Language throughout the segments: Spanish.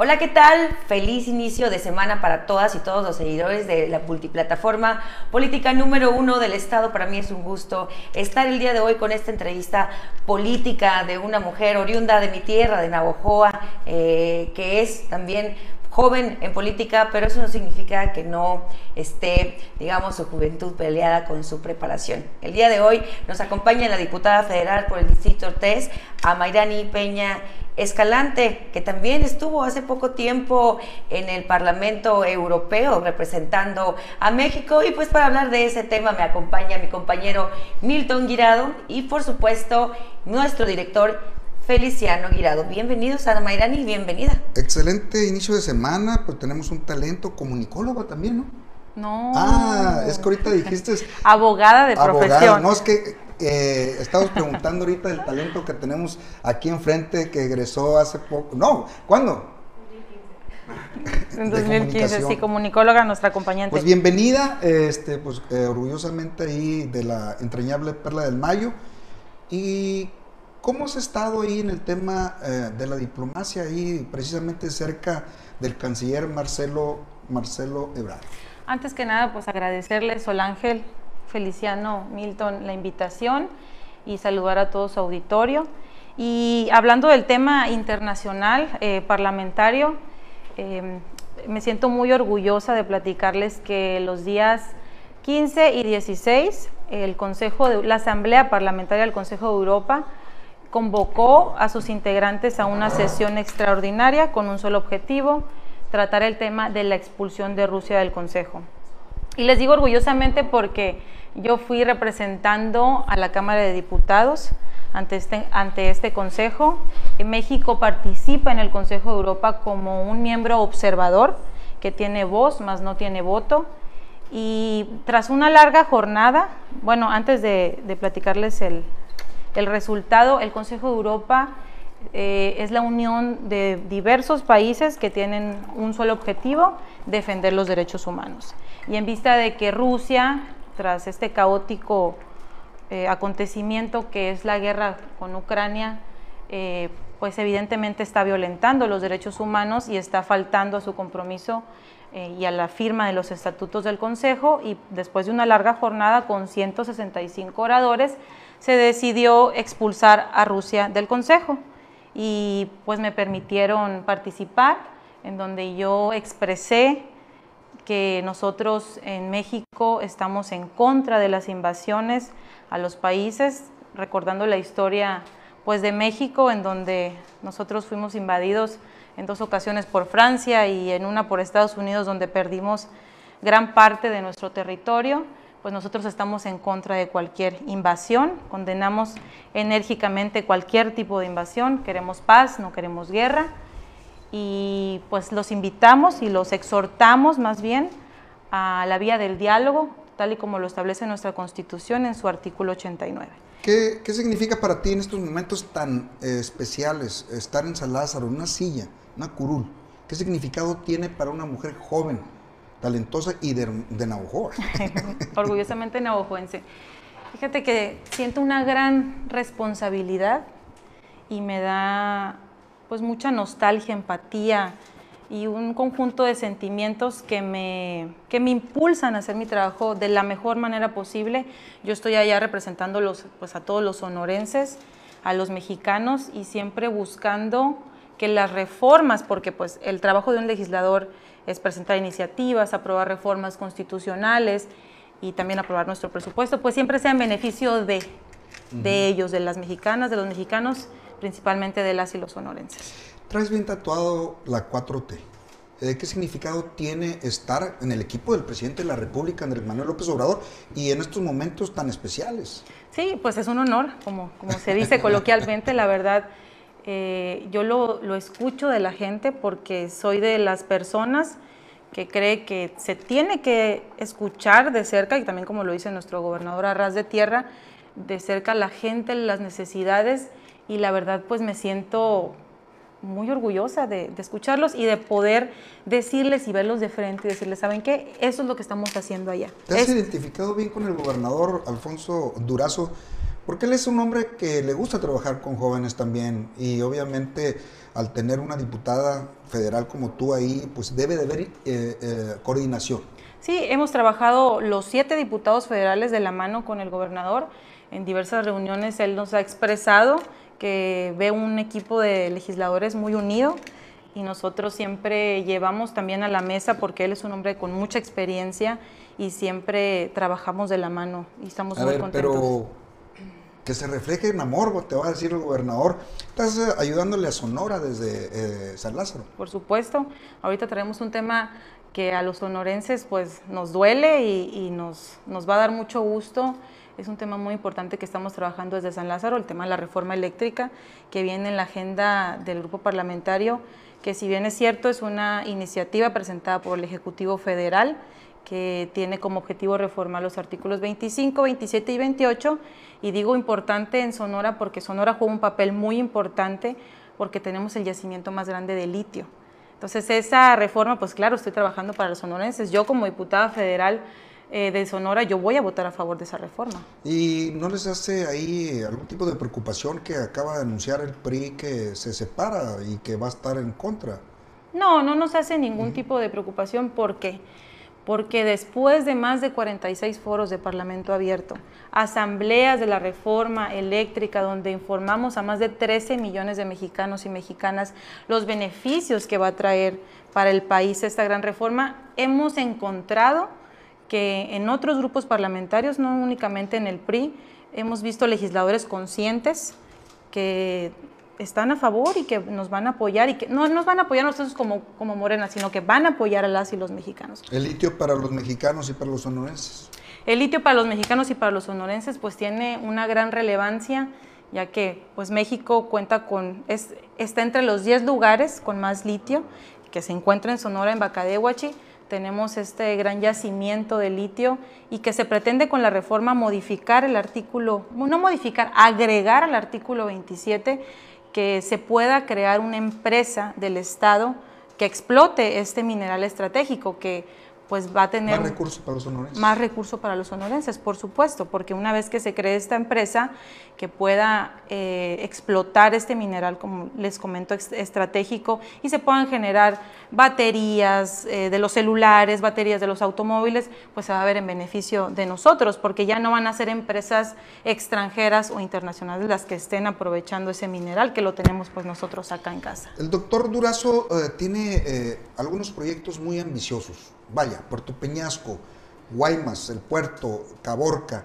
Hola, ¿qué tal? Feliz inicio de semana para todas y todos los seguidores de la multiplataforma política número uno del Estado. Para mí es un gusto estar el día de hoy con esta entrevista política de una mujer oriunda de mi tierra, de Navojoa, eh, que es también joven en política, pero eso no significa que no esté, digamos, su juventud peleada con su preparación. El día de hoy nos acompaña la diputada federal por el Distrito 3, Amairani Peña Escalante, que también estuvo hace poco tiempo en el Parlamento Europeo representando a México. Y pues para hablar de ese tema me acompaña mi compañero Milton Guirado y por supuesto nuestro director Feliciano Guirado. Bienvenidos a Mayrani, bienvenida. Excelente inicio de semana, pues tenemos un talento comunicólogo también, ¿no? No. Ah, es que ahorita dijiste... abogada de abogada. profesión. No, es que eh, estamos preguntando ahorita del talento que tenemos aquí enfrente que egresó hace poco. No, ¿cuándo? En 2015, sí, comunicóloga, nuestra acompañante. Pues bienvenida, este, pues eh, orgullosamente ahí de la entrañable Perla del Mayo. Y ¿Cómo has estado ahí en el tema eh, de la diplomacia, ahí precisamente cerca del canciller Marcelo, Marcelo Ebrard? Antes que nada, pues agradecerle, Sol Ángel, Feliciano, Milton, la invitación y saludar a todo su auditorio. Y hablando del tema internacional, eh, parlamentario, eh, me siento muy orgullosa de platicarles que los días 15 y 16, el Consejo de, la Asamblea Parlamentaria del Consejo de Europa convocó a sus integrantes a una sesión extraordinaria con un solo objetivo, tratar el tema de la expulsión de Rusia del Consejo. Y les digo orgullosamente porque yo fui representando a la Cámara de Diputados ante este, ante este Consejo. México participa en el Consejo de Europa como un miembro observador que tiene voz, más no tiene voto. Y tras una larga jornada, bueno, antes de platicarles el, el resultado, el Consejo de Europa eh, es la unión de diversos países que tienen un solo objetivo, defender los derechos humanos. Y en vista de que Rusia, tras este caótico eh, acontecimiento que es la guerra con Ucrania, eh, pues evidentemente está violentando los derechos humanos y está faltando a su compromiso y a la firma de los estatutos del Consejo y después de una larga jornada con 165 oradores, se decidió expulsar a Rusia del Consejo y pues me permitieron participar en donde yo expresé que nosotros en México estamos en contra de las invasiones a los países, recordando la historia pues de México en donde nosotros fuimos invadidos en dos ocasiones por Francia y en una por Estados Unidos donde perdimos gran parte de nuestro territorio pues nosotros estamos en contra de cualquier invasión, condenamos enérgicamente cualquier tipo de invasión, queremos paz, no queremos guerra y pues los invitamos y los exhortamos más bien a la vía del diálogo, tal y como lo establece nuestra Constitución en su artículo 89. ¿Qué, qué significa para ti en estos momentos tan eh, especiales estar en en una silla, una curul? ¿Qué significado tiene para una mujer joven talentosa y de, de. Orgullosamente navajoense. Fíjate que siento una gran responsabilidad y me da pues mucha nostalgia, empatía y un conjunto de sentimientos que me, que me impulsan a hacer mi trabajo de la mejor manera posible. Yo estoy allá representando los, pues, a todos los sonorenses, a los mexicanos y siempre buscando que las reformas, porque pues el trabajo de un legislador es presentar iniciativas, aprobar reformas constitucionales y también aprobar nuestro presupuesto, pues siempre sea en beneficio de, de ellos, de las mexicanas, de los mexicanos, principalmente de las y los sonorenses. Traes bien tatuado la 4T. Eh, ¿Qué significado tiene estar en el equipo del presidente de la República, Andrés Manuel López Obrador, y en estos momentos tan especiales? Sí, pues es un honor, como, como se dice coloquialmente, la verdad. Eh, yo lo, lo, escucho de la gente porque soy de las personas que cree que se tiene que escuchar de cerca, y también como lo dice nuestro gobernador Arras de Tierra, de cerca la gente, las necesidades, y la verdad pues me siento muy orgullosa de, de, escucharlos y de poder decirles y verlos de frente y decirles, ¿saben qué? Eso es lo que estamos haciendo allá. ¿Te has identificado bien con el gobernador Alfonso Durazo? Porque él es un hombre que le gusta trabajar con jóvenes también y obviamente al tener una diputada federal como tú ahí, pues debe de haber eh, eh, coordinación. Sí, hemos trabajado los siete diputados federales de la mano con el gobernador. En diversas reuniones él nos ha expresado que ve un equipo de legisladores muy unido y nosotros siempre llevamos también a la mesa porque él es un hombre con mucha experiencia y siempre trabajamos de la mano y estamos muy contentos. Pero que se refleje en amor, te va a decir el gobernador. Estás eh, ayudándole a Sonora desde eh, San Lázaro. Por supuesto. Ahorita traemos un tema que a los sonorenses pues nos duele y, y nos, nos va a dar mucho gusto es un tema muy importante que estamos trabajando desde San Lázaro, el tema de la reforma eléctrica, que viene en la agenda del grupo parlamentario, que si bien es cierto, es una iniciativa presentada por el Ejecutivo Federal, que tiene como objetivo reformar los artículos 25, 27 y 28. Y digo importante en Sonora porque Sonora juega un papel muy importante porque tenemos el yacimiento más grande de litio. Entonces esa reforma, pues claro, estoy trabajando para los sonorenses. Yo como diputada federal eh, de Sonora, yo voy a votar a favor de esa reforma. ¿Y no les hace ahí algún tipo de preocupación que acaba de anunciar el PRI que se separa y que va a estar en contra? No, no nos hace ningún tipo de preocupación. ¿Por qué? Porque después de más de 46 foros de Parlamento abierto, asambleas de la reforma eléctrica, donde informamos a más de 13 millones de mexicanos y mexicanas los beneficios que va a traer para el país esta gran reforma, hemos encontrado que en otros grupos parlamentarios, no únicamente en el PRI, hemos visto legisladores conscientes que están a favor y que nos van a apoyar y que no nos van a apoyar nosotros como, como Morena, sino que van a apoyar a las y los mexicanos. ¿El litio para los mexicanos y para los sonorenses? El litio para los mexicanos y para los sonorenses pues tiene una gran relevancia ya que pues México cuenta con, es, está entre los 10 lugares con más litio que se encuentra en Sonora, en Bacadehuachi, tenemos este gran yacimiento de litio y que se pretende con la reforma modificar el artículo, no modificar, agregar al artículo 27 que se pueda crear una empresa del Estado que explote este mineral estratégico que pues va a tener más recursos para los sonorenses. Más recursos para los sonorenses, por supuesto, porque una vez que se cree esta empresa que pueda eh, explotar este mineral, como les comento, estratégico, y se puedan generar baterías eh, de los celulares, baterías de los automóviles, pues se va a ver en beneficio de nosotros, porque ya no van a ser empresas extranjeras o internacionales las que estén aprovechando ese mineral, que lo tenemos pues nosotros acá en casa. El doctor Durazo eh, tiene algunos proyectos muy ambiciosos vaya, Puerto Peñasco, Guaymas, el puerto, Caborca,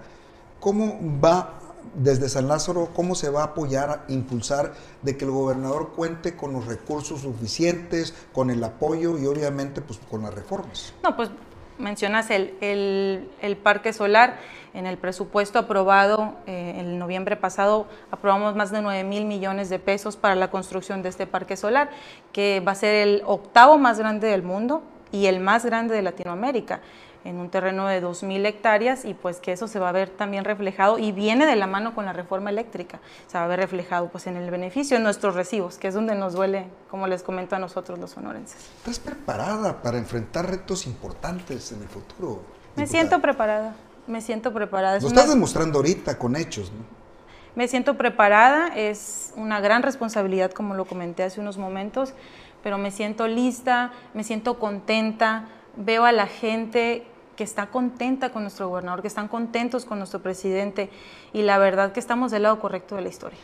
¿cómo va desde San Lázaro, cómo se va a apoyar, impulsar de que el gobernador cuente con los recursos suficientes, con el apoyo y obviamente pues con las reformas? No, pues mencionas el, el, parque solar. En el presupuesto aprobado eh, en noviembre pasado, aprobamos más de 9 mil millones de pesos para la construcción de este parque solar, que va a ser el octavo más grande del mundo y el más grande de Latinoamérica en un terreno de 2.000 hectáreas y pues que eso se va a ver también reflejado y viene de la mano con la reforma eléctrica, se va a ver reflejado pues en el beneficio en nuestros recibos, que es donde nos duele, como les comento a nosotros los sonorenses. ¿Estás preparada para enfrentar retos importantes en el futuro? Me siento preparada, me siento preparada. Lo estás demostrando ahorita con hechos, ¿no? Me siento preparada, es una gran responsabilidad como lo comenté hace unos momentos, pero me siento lista, me siento contenta, veo a la gente que está contenta con nuestro gobernador, que están contentos con nuestro presidente y la verdad que estamos del lado correcto de la historia.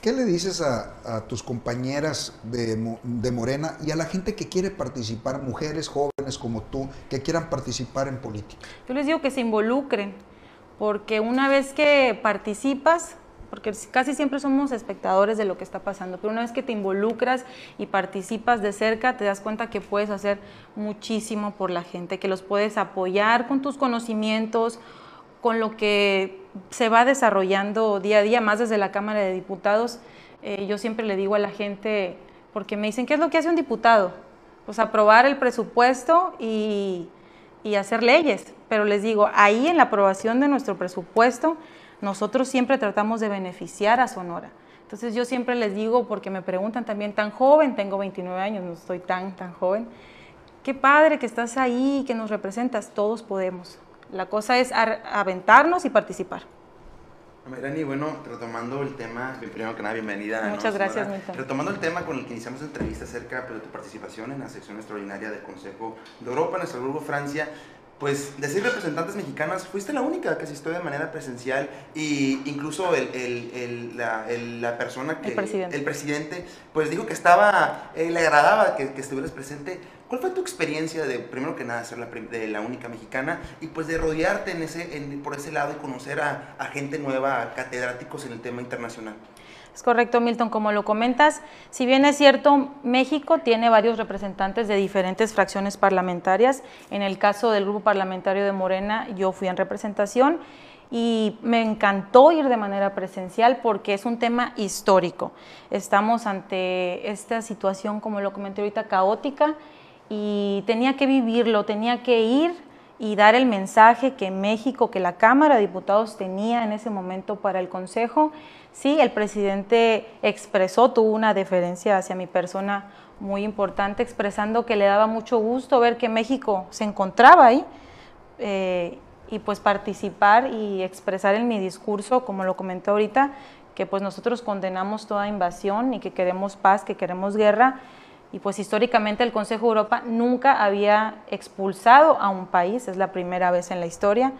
¿Qué le dices a, tus compañeras de, de, Morena y a la gente que quiere participar, mujeres jóvenes como tú, que quieran participar en política? Yo les digo que se involucren, porque una vez que participas, porque casi siempre somos espectadores de lo que está pasando, pero una vez que te involucras y participas de cerca, te das cuenta que puedes hacer muchísimo por la gente, que los puedes apoyar con tus conocimientos, con lo que se va desarrollando día a día, más desde la Cámara de Diputados. Eh, yo siempre le digo a la gente, porque me dicen, ¿qué es lo que hace un diputado? Pues aprobar el presupuesto y, y hacer leyes, pero les digo, ahí en la aprobación de nuestro presupuesto, nosotros siempre tratamos de beneficiar a Sonora. Entonces yo siempre les digo, porque me preguntan también, tan joven, tengo 29 años, no estoy tan, tan joven, qué padre que estás ahí, que nos representas, todos podemos. La cosa es aventarnos y participar. Irani, bueno, retomando el tema, primero que nada, bienvenida. Muchas gracias, Milton. Retomando el tema con el que iniciamos la entrevista acerca pues, de tu participación en la sección extraordinaria del Consejo de Europa, en nuestro grupo Francia, pues de seis representantes mexicanas, fuiste la única que asistió de manera presencial y incluso el, el, el, la, la, persona que... El presidente. El presidente, pues dijo que estaba, eh, le agradaba que, que, estuvieras presente. ¿Cuál fue tu experiencia de, primero que nada, ser la, de la única mexicana y pues de rodearte en ese, en, por ese lado y conocer a, a gente nueva, a catedráticos en el tema internacional? Es correcto, Milton, como lo comentas, si bien es cierto, México tiene varios representantes de diferentes fracciones parlamentarias. En el caso del grupo parlamentario de Morena, yo fui en representación y me encantó ir de manera presencial porque es un tema histórico. Estamos ante esta situación, como lo comenté ahorita, caótica y tenía que vivirlo, tenía que ir y dar el mensaje que México, que la Cámara de Diputados tenía en ese momento para el Consejo. Sí, el presidente expresó, tuvo una deferencia hacia mi persona muy importante, expresando que le daba mucho gusto ver que México se encontraba ahí eh, y pues participar y expresar en mi discurso, como lo comenté ahorita, que pues nosotros condenamos toda invasión y que queremos paz, que queremos guerra. Y pues históricamente el Consejo de Europa nunca había expulsado a un país, es la primera vez en la historia,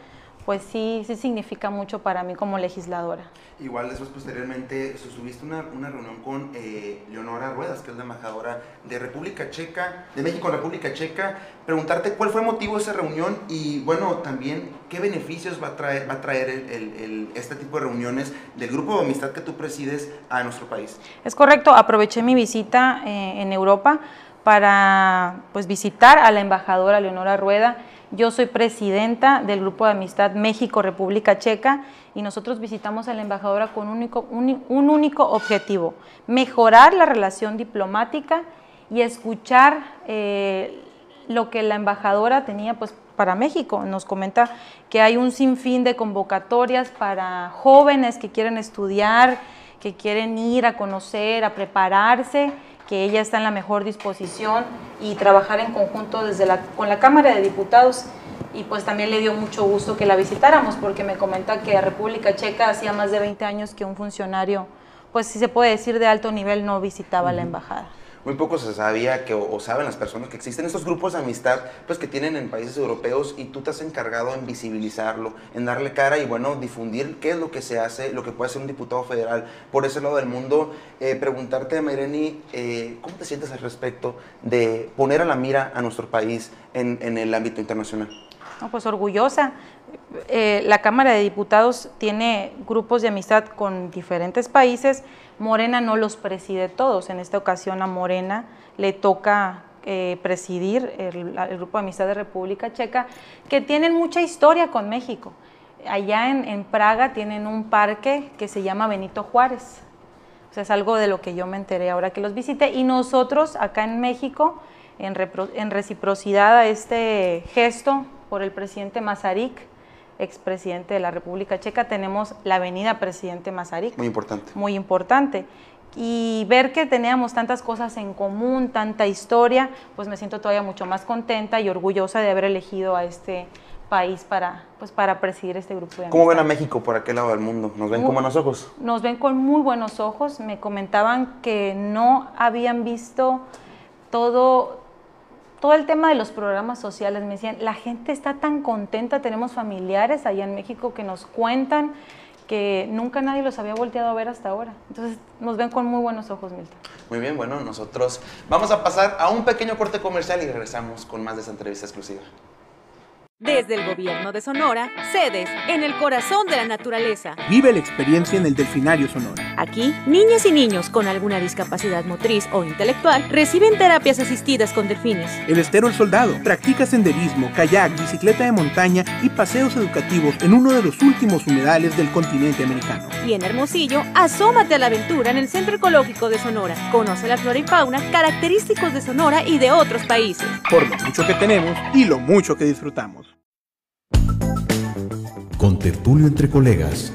pues sí, sí significa mucho para mí como legisladora. Igual después posteriormente tuviste una, una reunión con eh, Leonora Ruedas, que es la embajadora de República Checa, de México en República Checa, preguntarte cuál fue el motivo de esa reunión y bueno, también qué beneficios va a traer, va a traer el, el, este tipo de reuniones del grupo de amistad que tú presides a nuestro país. Es correcto, aproveché mi visita eh, en Europa para pues, visitar a la embajadora Leonora Rueda yo soy presidenta del Grupo de Amistad México-República Checa y nosotros visitamos a la embajadora con un único, un, único objetivo, mejorar la relación diplomática y escuchar eh, lo que la embajadora tenía pues, para México. Nos comenta que hay un sinfín de convocatorias para jóvenes que quieren estudiar, que quieren ir a conocer, a prepararse que ella está en la mejor disposición y trabajar en conjunto desde la, con la Cámara de Diputados. Y pues también le dio mucho gusto que la visitáramos porque me comenta que a República Checa hacía más de 20 años que un funcionario, pues si se puede decir de alto nivel, no visitaba la embajada muy poco se sabía que, o, saben las personas que existen estos grupos de amistad pues que tienen en países europeos y tú te has encargado en visibilizarlo, en darle cara y bueno, difundir qué es lo que se hace, lo que puede hacer un diputado federal por ese lado del mundo. Eh, preguntarte, Mayreni, eh, ¿cómo te sientes al respecto de poner a la mira a nuestro país en, en el ámbito internacional? No, pues orgullosa. Eh, la Cámara de Diputados tiene grupos de amistad con diferentes países. Morena no los preside todos. En esta ocasión a Morena le toca eh, presidir el, Grupo de Amistad de República Checa, que tienen mucha historia con México. Allá en, Praga tienen un parque que se llama Benito Juárez. O sea, es algo de lo que yo me enteré ahora que los visité. Y nosotros acá en México, en, en reciprocidad a este gesto por el presidente Mazarik, expresidente de la República Checa, tenemos la avenida Presidente Mazarik. Muy importante. Muy importante. Y ver que teníamos tantas cosas en común, tanta historia, pues me siento todavía mucho más contenta y orgullosa de haber elegido a este país para, pues para presidir este grupo de ¿Cómo ven a México por aquel lado del mundo? ¿Nos ven con buenos ojos? Nos ven con muy buenos ojos. Me comentaban que no habían visto todo, todo el tema de los programas sociales, me decían, la gente está tan contenta, tenemos familiares allá en México que nos cuentan que nunca nadie los había volteado a ver hasta ahora. Entonces nos ven con muy buenos ojos, Milton. Muy bien, bueno, nosotros vamos a pasar a un pequeño corte comercial y regresamos con más de esta entrevista exclusiva. Desde el gobierno de Sonora, sedes en el corazón de la naturaleza. Vive la experiencia en el Delfinario Sonora. Aquí, niñas y niños con alguna discapacidad motriz o intelectual reciben terapias asistidas con delfines. El Estero El Soldado practica senderismo, kayak, bicicleta de montaña y paseos educativos en uno de los últimos humedales del continente americano. Y en Hermosillo, asómate a la aventura en el Centro Ecológico de Sonora. Conoce la flora y fauna característicos de Sonora y de otros países. Por lo mucho que tenemos y lo mucho que disfrutamos con tertulio entre colegas.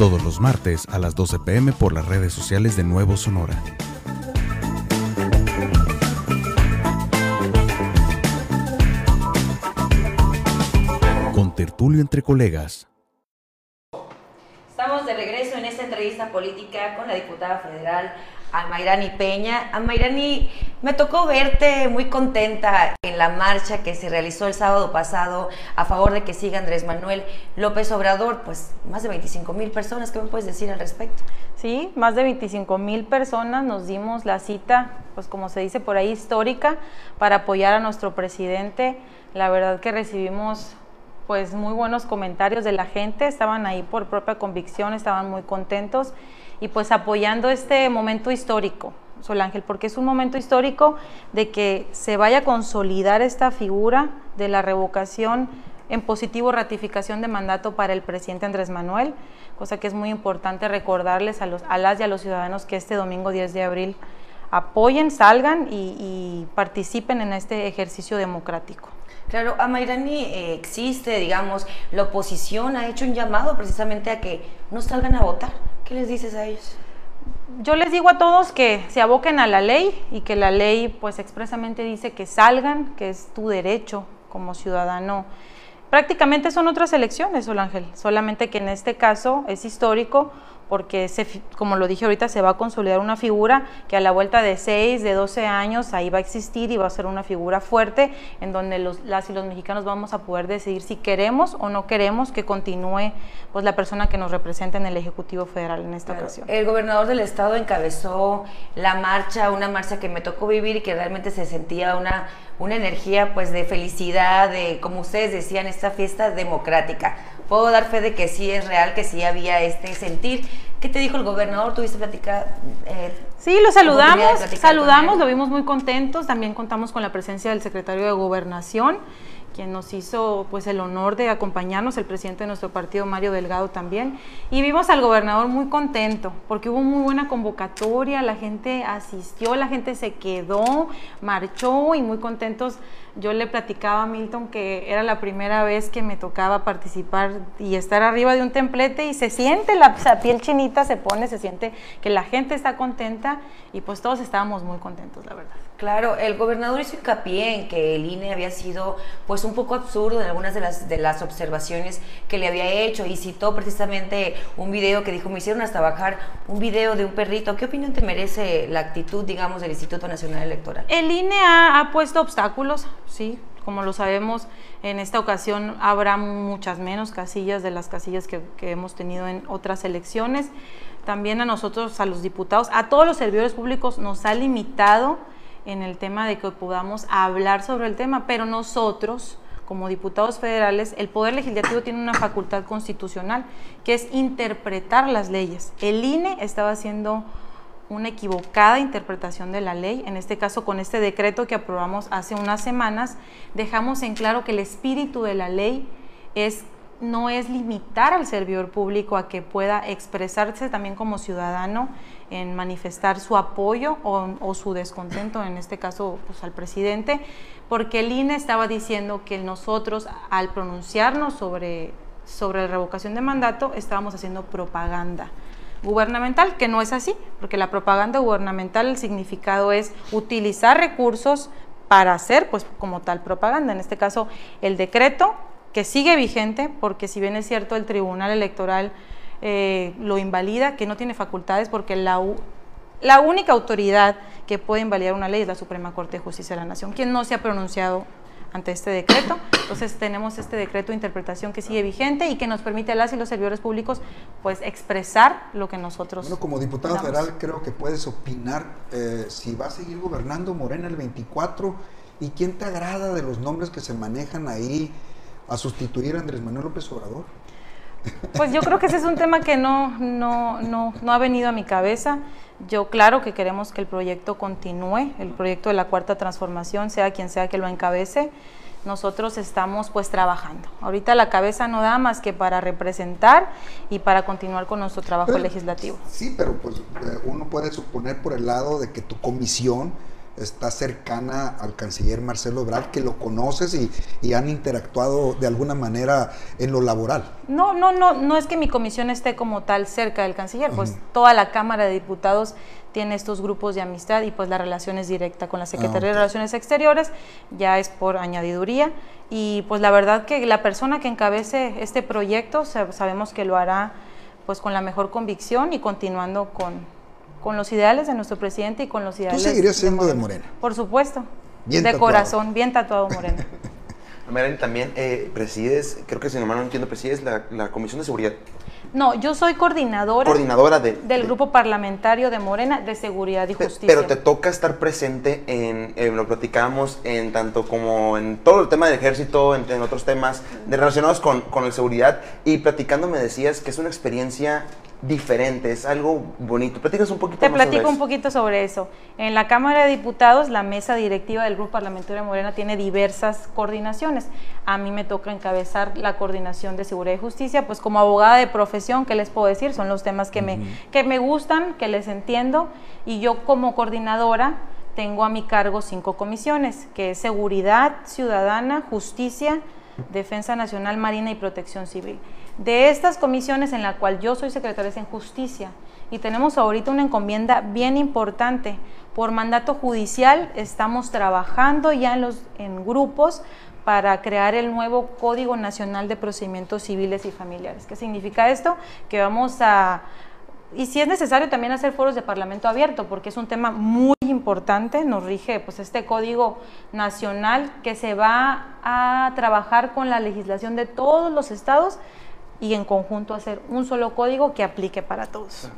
Todos los martes a las 12 pm por las redes sociales de Nuevo Sonora. Con tertulio entre colegas. Estamos de regreso en esta entrevista política con la diputada federal Amairani Peña. Amairani, me tocó verte muy contenta en la marcha que se realizó el sábado pasado a favor de que siga Andrés Manuel López Obrador. Pues más de 25 mil personas, ¿qué me puedes decir al respecto? Sí, más de 25 mil personas nos dimos la cita, pues como se dice por ahí, histórica, para apoyar a nuestro presidente. La verdad que recibimos pues muy buenos comentarios de la gente, estaban ahí por propia convicción, estaban muy contentos y pues apoyando este momento histórico, Sol Ángel, porque es un momento histórico de que se vaya a consolidar esta figura de la revocación en positivo ratificación de mandato para el presidente Andrés Manuel, cosa que es muy importante recordarles a, los, a las y a los ciudadanos que este domingo 10 de abril apoyen, salgan y, y participen en este ejercicio democrático. Claro, Amairani eh, existe, digamos, la oposición ha hecho un llamado precisamente a que no salgan a votar. ¿Qué les dices a ellos? Yo les digo a todos que se aboquen a la ley y que la ley pues expresamente dice que salgan, que es tu derecho como ciudadano. Prácticamente son otras elecciones, Sol Ángel, solamente que en este caso es histórico porque, se, como lo dije ahorita, se va a consolidar una figura que a la vuelta de 6, de 12 años, ahí va a existir y va a ser una figura fuerte en donde los, las y los mexicanos vamos a poder decidir si queremos o no queremos que continúe pues, la persona que nos representa en el Ejecutivo Federal en esta Claro, ocasión. El gobernador del estado encabezó la marcha, una marcha que me tocó vivir y que realmente se sentía una, una energía pues de felicidad, de como ustedes decían, esta fiesta democrática. Puedo dar fe de que sí es real, que sí había este sentir. ¿Qué te dijo el gobernador? ¿Tuviste platicar? Eh, Sí, lo saludamos, saludamos, lo vimos muy contentos. También contamos con la presencia del secretario de Gobernación, quien nos hizo pues el honor de acompañarnos, el presidente de nuestro partido, Mario Delgado también. Y vimos al gobernador muy contento, porque hubo muy buena convocatoria, la gente asistió, la gente se quedó, marchó y muy contentos. Yo le platicaba a Milton que era la primera vez que me tocaba participar y estar arriba de un templete y se siente la, piel chinita, se pone, se siente que la gente está contenta y pues todos estábamos muy contentos, la verdad. Claro, el gobernador hizo hincapié en que el INE había sido pues un poco absurdo en algunas de las, de las observaciones que le había hecho y citó precisamente un video que dijo, me hicieron hasta bajar un video de un perrito. ¿Qué opinión te merece la actitud, digamos, del Instituto Nacional Electoral? El INE ha, ha puesto obstáculos, sí, como lo sabemos, en esta ocasión habrá muchas menos casillas de las casillas que, que hemos tenido en otras elecciones. También a nosotros, a los diputados, a todos los servidores públicos nos ha limitado en el tema de que podamos hablar sobre el tema, pero nosotros, como diputados federales, el Poder Legislativo tiene una facultad constitucional que es interpretar las leyes. El INE estaba haciendo una equivocada interpretación de la ley. En este caso, con este decreto que aprobamos hace unas semanas, dejamos en claro que el espíritu de la ley es no es limitar al servidor público a que pueda expresarse también como ciudadano en manifestar su apoyo o, su descontento, en este caso pues, al presidente, porque el INE estaba diciendo que nosotros al pronunciarnos sobre, sobre la revocación de mandato estábamos haciendo propaganda gubernamental, que no es así, porque la propaganda gubernamental, el significado es utilizar recursos para hacer, pues, como tal propaganda. En este caso, el decreto, que sigue vigente, porque si bien es cierto, el Tribunal Electoral eh, lo invalida, que no tiene facultades, porque la, la única autoridad que puede invalidar una ley es la Suprema Corte de Justicia de la Nación, quien no se ha pronunciado ante este decreto. Entonces tenemos este decreto de interpretación que sigue vigente y que nos permite a las y los servidores públicos pues expresar lo que nosotros Bueno, como diputado federal creo que puedes opinar eh, si va a seguir gobernando Morena el 24 y quién te agrada de los nombres que se manejan ahí a sustituir a Andrés Manuel López Obrador. Pues yo creo que ese es un tema que no, no, no, no ha venido a mi cabeza. Yo claro que queremos que el proyecto continúe, el proyecto de la cuarta transformación, sea quien sea que lo encabece. Nosotros estamos pues trabajando. Ahorita la cabeza no da más que para representar y para continuar con nuestro trabajo Pero- legislativo. Sí, pero pues eh, uno puede suponer por el lado de que tu comisión está cercana al canciller Marcelo Ebrard, que lo conoces y, y han interactuado de alguna manera en lo laboral. No, no, no, no es que mi comisión esté como tal cerca del canciller, pues toda la Cámara de Diputados tiene estos grupos de amistad y pues la relación es directa con la Secretaría de. Relaciones Exteriores, ya es por añadiduría y pues la verdad que la persona que encabece este proyecto sa- sabemos que lo hará pues con la mejor convicción y continuando con, con los ideales de nuestro presidente y con los ideales seguirías siendo de Morena? Por supuesto, Bien de tatuado. corazón, bien tatuado Morena. Mayrani, también eh, presides, creo que si no mal no entiendo, presides la, la Comisión de Seguridad, No, yo soy coordinadora, coordinadora de... del de- grupo parlamentario de Morena de Seguridad y Justicia. Pero te toca estar presente en, en lo platicamos, en tanto como en todo el tema del ejército, en, en otros temas de, relacionados con, con la seguridad. Y platicando me decías que es una experiencia diferente, es algo bonito. Platicas un poquito Te más sobre platico un eso. poquito sobre eso. En la Cámara de Diputados, la mesa directiva del Grupo Parlamentario de Morena tiene diversas coordinaciones. A mí me toca encabezar la coordinación de Seguridad y Justicia, pues como abogada de profesión, ¿qué les puedo decir? Son los temas que, me, que me gustan, que les entiendo, y yo como coordinadora tengo a mi cargo cinco comisiones, que es Seguridad Ciudadana, Justicia, Defensa Nacional, Marina y Protección Civil. De estas comisiones en la cual yo soy secretaria es en Justicia y tenemos ahorita una encomienda bien importante. Por mandato judicial estamos trabajando ya en, los, en grupos para crear el nuevo Código Nacional de Procedimientos Civiles y Familiares. ¿Qué significa esto? Que vamos a y si es necesario también hacer foros de parlamento abierto, porque es un tema muy importante, nos rige pues este código nacional que se va a trabajar con la legislación de todos los estados y en conjunto hacer un solo código que aplique para todos.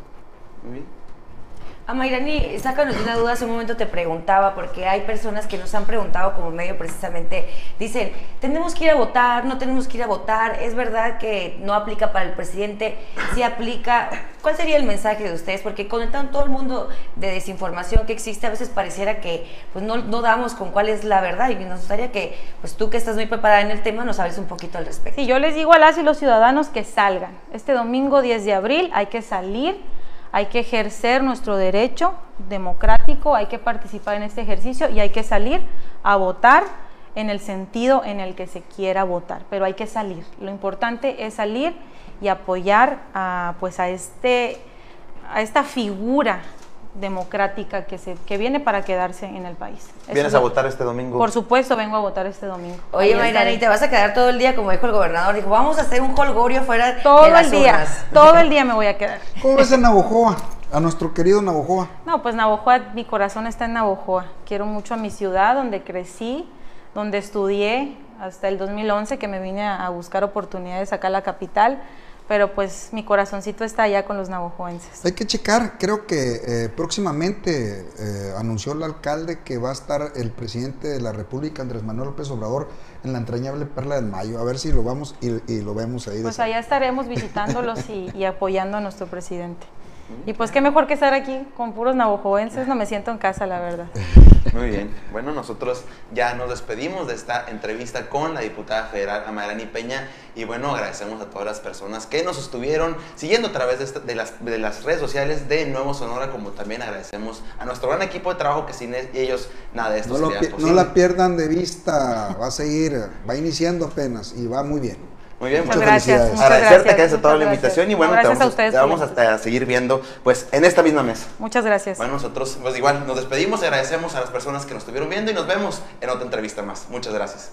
Amairani, sácanos de una duda, hace un momento te preguntaba, porque hay personas que nos han preguntado como medio precisamente, dicen, tenemos que ir a votar, no tenemos que ir a votar, es verdad que no aplica para el presidente, sí aplica, ¿cuál sería el mensaje de ustedes? Porque con todo el mundo de desinformación que existe, a veces pareciera que pues no, no damos con cuál es la verdad y nos gustaría que pues tú que estás muy preparada en el tema nos hables un poquito al respecto. Sí, yo les digo a las y los ciudadanos que salgan. Este domingo 10 de abril hay que salir, hay que ejercer nuestro derecho democrático, hay que participar en este ejercicio y hay que salir a votar en el sentido en el que se quiera votar, pero hay que salir. Lo importante es salir y apoyar a, pues a, este, a esta figura democrática que, se, que viene para quedarse en el país. Eso ¿Vienes es a lo- votar este domingo? Por supuesto, vengo a votar este domingo. Oye, Mayrani, estaré. ¿te vas a quedar todo el día como dijo el gobernador? Dijo, vamos a hacer un holgorio fuera Todo de las el día, urnas. todo el día me voy a quedar. ¿Cómo ves a Navojoa? A nuestro querido Navojoa. No, pues Navojoa, mi corazón está en Navojoa. Quiero mucho a mi ciudad, donde crecí, donde estudié hasta el 2011, que me vine a a buscar oportunidades acá a la capital. Pero pues mi corazoncito está allá con los navojoenses. Hay que checar, creo que eh, próximamente eh, anunció el alcalde que va a estar el presidente de la República, Andrés Manuel López Obrador, en la entrañable Perla del Mayo. A ver si lo vamos y, y lo vemos ahí. Pues allá estaremos visitándolos y, y apoyando a nuestro presidente. Y pues qué mejor que estar aquí con puros navojoenses, no me siento en casa, la verdad. Muy bien. Bueno, nosotros ya nos despedimos de esta entrevista con la diputada federal Amarani Peña y bueno, agradecemos a todas las personas que nos estuvieron siguiendo a través de, esta- de las, de las redes sociales de Nuevo Sonora, como también agradecemos a nuestro gran equipo de trabajo que sin ellos nada de esto No, lo sería no posible. la pierdan de vista, va a seguir, va iniciando apenas y va muy bien. Muy bien, Muchas pues, gracias. muchas agradecerte gracias, que hayas aceptado la muchas invitación y bueno, No, te vamos, a ustedes te vamos a, invitación. a seguir viendo pues en esta misma mesa. Muchas gracias. Bueno, nosotros pues igual nos despedimos, agradecemos a las personas que nos estuvieron viendo y nos vemos en otra entrevista más. Muchas gracias.